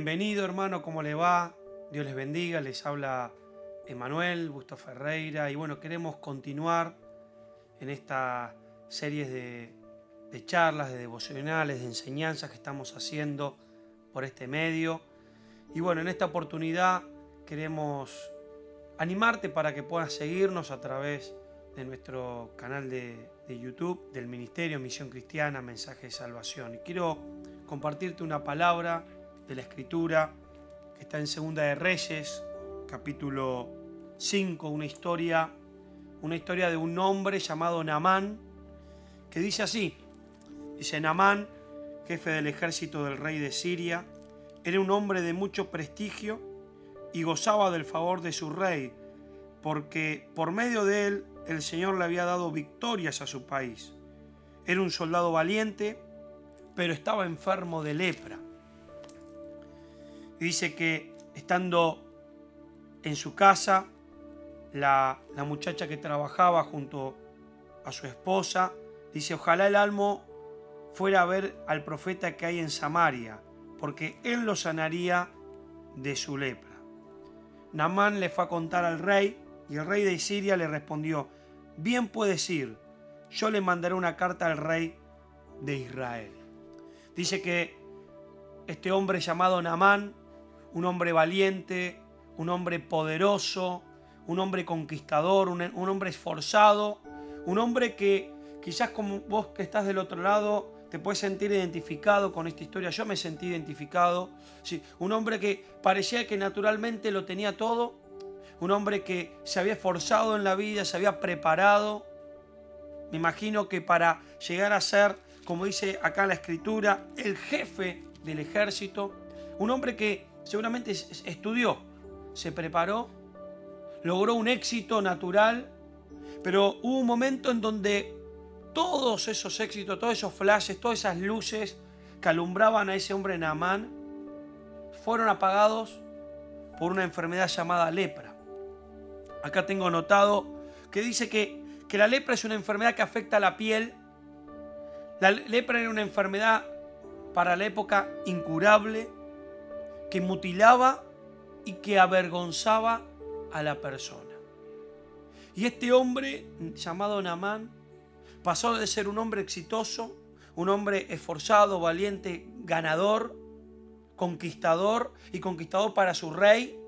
Bienvenido hermano, ¿cómo le va? Dios les bendiga, les habla Emanuel Busto Ferreira y bueno, queremos continuar en esta serie de, charlas, de devocionales, de enseñanzas que estamos haciendo por este medio. Y bueno, en esta oportunidad queremos animarte para que puedas seguirnos a través de nuestro canal de, de YouTube del Ministerio Misión Cristiana Mensaje de Salvación. Y quiero compartirte una palabra de la Escritura que está en Segunda de Reyes, capítulo 5, una historia, una historia de un hombre llamado Namán, que dice así, dice Namán, jefe del ejército del rey de Siria, era un hombre de mucho prestigio y gozaba del favor de su rey, porque por medio de él el Señor le había dado victorias a su país. Era un soldado valiente, pero estaba enfermo de lepra. Dice que estando en su casa, la, la, muchacha que trabajaba junto a su esposa, dice, ojalá el almo fuera a ver al profeta que hay en Samaria, porque él lo sanaría de su lepra. Namán le fue a contar al rey, y el rey de Siria le respondió, bien puedes ir, yo le mandaré una carta al rey de Israel. Dice que este hombre llamado Namán un hombre valiente, un hombre poderoso, un hombre conquistador, un, un, hombre esforzado, un hombre que quizás como vos que estás del otro lado te puedes sentir identificado con esta historia. Yo me sentí identificado. Sí, un hombre que parecía que naturalmente lo tenía todo, un hombre que se había esforzado en la vida, se había preparado. Me imagino que para llegar a ser, como dice acá la escritura, el jefe del ejército, un hombre que seguramente estudió, se preparó, logró un éxito natural, pero hubo un momento en donde todos esos éxitos, todos esos flashes, todas esas luces que alumbraban a ese hombre Naamán fueron apagados por una enfermedad llamada lepra. Acá tengo anotado que dice que, que la lepra es una enfermedad que afecta a la piel. La lepra era una enfermedad para la época incurable, que mutilaba y que avergonzaba a la persona. Y este hombre llamado Namán pasó de ser un hombre exitoso, un hombre esforzado, valiente, ganador, conquistador y conquistador para su rey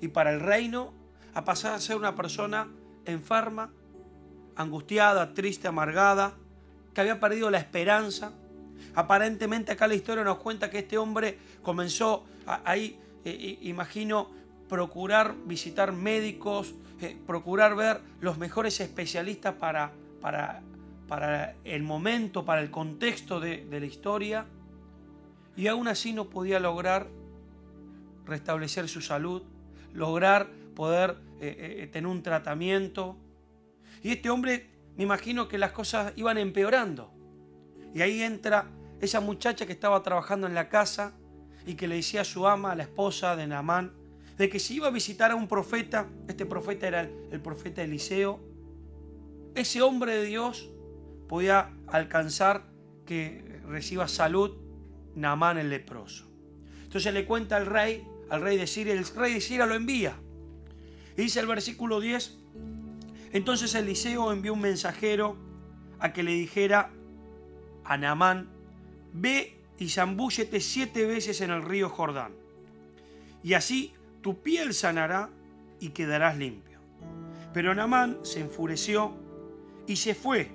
y para el reino, a pasar a ser una persona enferma, angustiada, triste, amargada, que había perdido la esperanza. Aparentemente acá la historia nos cuenta que este hombre comenzó ahí, eh, imagino, procurar visitar médicos, eh, procurar ver los mejores especialistas para, para, para, el momento, para el contexto de, la historia, y aún así no podía lograr restablecer su salud, lograr poder eh, eh, tener un tratamiento. Y este hombre, me imagino que las cosas iban empeorando. Y ahí entra esa muchacha que estaba trabajando en la casa y que le decía a su ama, a la esposa de Naamán, de que si iba a visitar a un profeta, este profeta era el, profeta Eliseo, ese hombre de Dios podía alcanzar que reciba salud Naamán el leproso. Entonces le cuenta al rey, al rey de Siria, el rey de Siria lo envía. Y dice el versículo 10, entonces Eliseo envió un mensajero a que le dijera a Naamán, ve y zambúllete siete veces en el río Jordán, y así tu piel sanará y quedarás limpio. Pero Naamán se enfureció y se fue,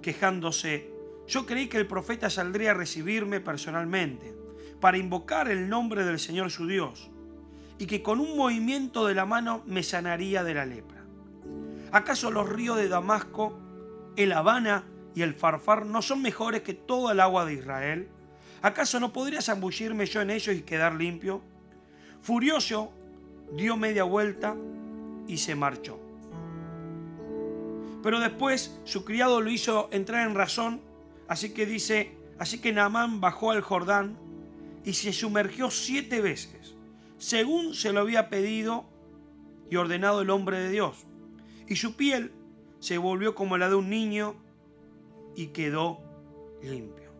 quejándose, yo creí que el profeta saldría a recibirme personalmente, para invocar el nombre del Señor su Dios, y que con un movimiento de la mano me sanaría de la lepra. ¿Acaso los ríos de Damasco, el Habana y el Farfar no son mejores que toda el agua de Israel? ¿Acaso no podría zambullirme yo en ellos y quedar limpio? Furioso, dio media vuelta y se marchó. Pero después su criado lo hizo entrar en razón, así que dice, así que Naamán bajó al Jordán y se sumergió siete veces, según se lo había pedido y ordenado el hombre de Dios. Y su piel se volvió como la de un niño y quedó limpio.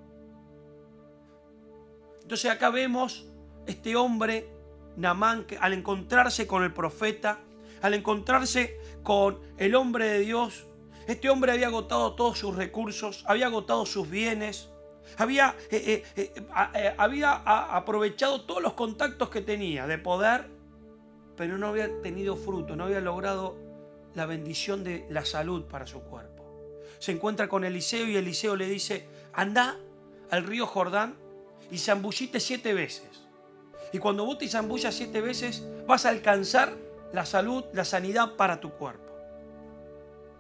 Entonces acá vemos este hombre, Namán, al encontrarse con el profeta, al encontrarse con el hombre de Dios, este hombre había agotado todos sus recursos, había agotado sus bienes, había, eh, eh, eh, había aprovechado todos los contactos que tenía de poder, pero no había tenido fruto, no había logrado la bendición de la salud para su cuerpo. Se encuentra con Eliseo y Eliseo le dice, anda al río Jordán y zambullite siete veces. Y cuando vos te zambullas siete veces, vas a alcanzar la salud, la sanidad para tu cuerpo.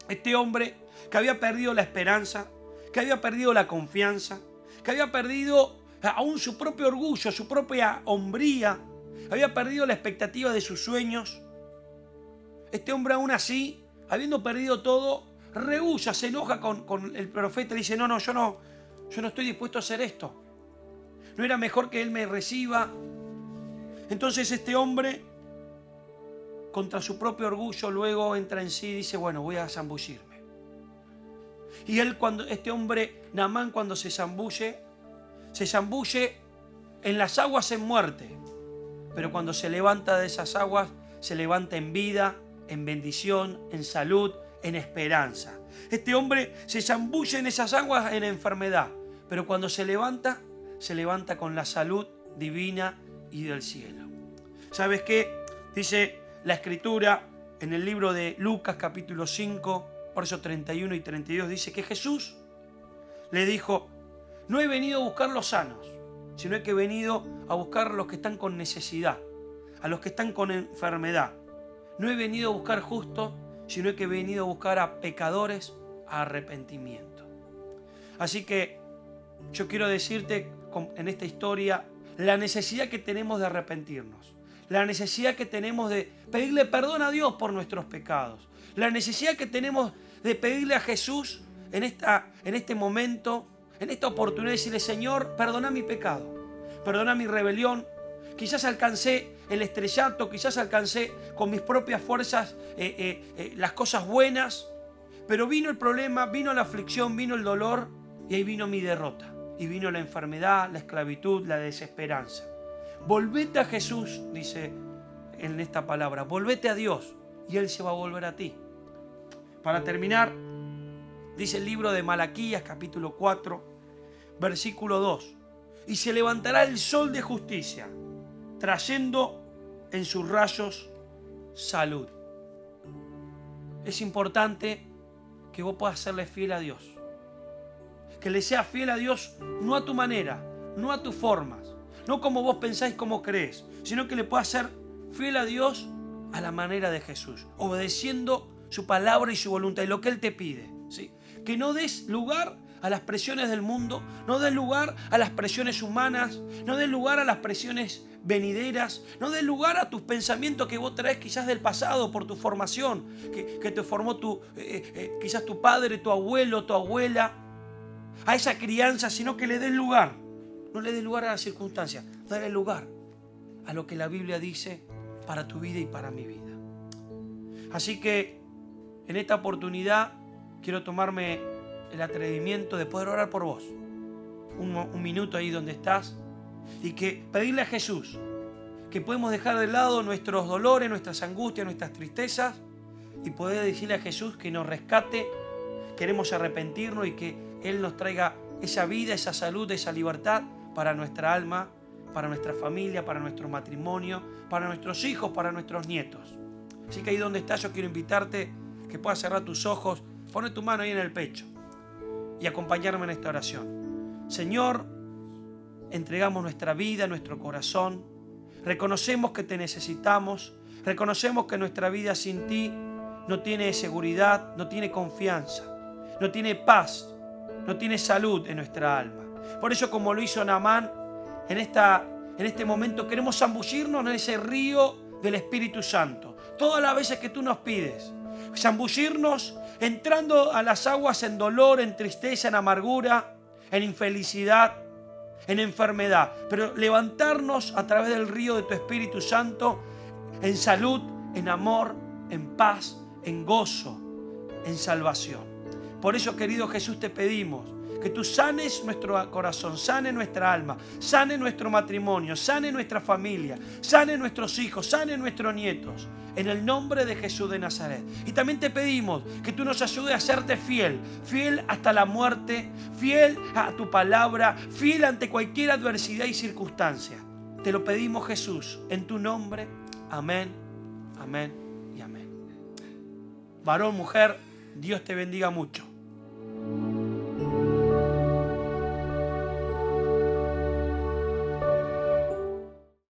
Este hombre que había perdido la esperanza, que había perdido la confianza, que había perdido aún su propio orgullo, su propia hombría, había perdido la expectativa de sus sueños. Este hombre aún así, habiendo perdido todo, rehúsa, se enoja con, con el profeta y dice, no, no, yo no, yo no estoy dispuesto a hacer esto. No era mejor que él me reciba. Entonces este hombre contra su propio orgullo, luego entra en sí y dice, bueno, voy a zambullirme. Y él, cuando, este hombre, Namán, cuando se zambulle, se zambulle en las aguas en muerte. Pero cuando se levanta de esas aguas, se levanta en vida, en bendición, en salud, en esperanza. Este hombre se zambulle en esas aguas en enfermedad. Pero cuando se levanta, se levanta con la salud divina y del cielo. ¿Sabes qué? Dice la escritura en el libro de Lucas capítulo 5, versos 31 y 32 dice que Jesús le dijo, no he venido a buscar los sanos, sino que he venido a buscar a los que están con necesidad, a los que están con enfermedad. No he venido a buscar justos, sino que he venido a buscar a pecadores a arrepentimiento. Así que yo quiero decirte en esta historia la necesidad que tenemos de arrepentirnos la necesidad que tenemos de pedirle perdón a Dios por nuestros pecados, la necesidad que tenemos de pedirle a Jesús en, esta, en este momento, en esta oportunidad, de decirle, Señor, perdona mi pecado, perdona mi rebelión. Quizás alcancé el estrellato, quizás alcancé con mis propias fuerzas eh, eh, eh, las cosas buenas, pero vino el problema, vino la aflicción, vino el dolor y ahí vino mi derrota. Y vino la enfermedad, la esclavitud, la desesperanza. Volvete a Jesús, dice en esta palabra. Volvete a Dios y Él se va a volver a ti. Para terminar, dice el libro de Malaquías capítulo 4, versículo 2. Y se levantará el sol de justicia, trayendo en sus rayos salud. Es importante que vos puedas serle fiel a Dios. Que le seas fiel a Dios no a tu manera, no a tus formas, no como vos pensáis, como crees, sino que le puedas ser fiel a Dios a la manera de Jesús, obedeciendo su palabra y su voluntad y lo que Él te pide. ¿sí? Que no des lugar a las presiones del mundo, no des lugar a las presiones humanas, no des lugar a las presiones venideras, no des lugar a tus pensamientos que vos traes quizás del pasado por tu formación, que, te formó tu, eh, eh, quizás tu padre, tu abuelo, tu abuela, a esa crianza, sino que le des lugar no le des lugar a las circunstancias, dale lugar a lo que la Biblia dice para tu vida y para mi vida. Así que en esta oportunidad quiero tomarme el atrevimiento de poder orar por vos. Un, minuto ahí donde estás y que pedirle a Jesús que podemos dejar de lado nuestros dolores, nuestras angustias, nuestras tristezas y poder decirle a Jesús que nos rescate, queremos arrepentirnos y que Él nos traiga esa vida, esa salud, esa libertad para nuestra alma, para nuestra familia, para nuestro matrimonio, para nuestros hijos, para nuestros nietos. Así que ahí donde estás yo quiero invitarte que puedas cerrar tus ojos, poner tu mano ahí en el pecho y acompañarme en esta oración. Señor, entregamos nuestra vida, nuestro corazón, reconocemos que te necesitamos, reconocemos que nuestra vida sin ti no tiene seguridad, no tiene confianza, no tiene paz, no tiene salud en nuestra alma. Por eso, como lo hizo Naamán, en, esta, en este momento queremos zambullirnos en ese río del Espíritu Santo. Todas las veces que tú nos pides, zambullirnos entrando a las aguas en dolor, en tristeza, en amargura, en infelicidad, en enfermedad, pero levantarnos a través del río de tu Espíritu Santo en salud, en amor, en paz, en gozo, en salvación. Por eso, querido Jesús, te pedimos que tú sanes nuestro corazón, sane nuestra alma, sane nuestro matrimonio, sane nuestra familia, sane nuestros hijos, sane nuestros nietos. En el nombre de Jesús de Nazaret. Y también te pedimos que tú nos ayudes a serte fiel, fiel hasta la muerte, fiel a tu palabra, fiel ante cualquier adversidad y circunstancia. Te lo pedimos Jesús, en tu nombre. Amén, amén y amén. Varón, mujer, Dios te bendiga mucho.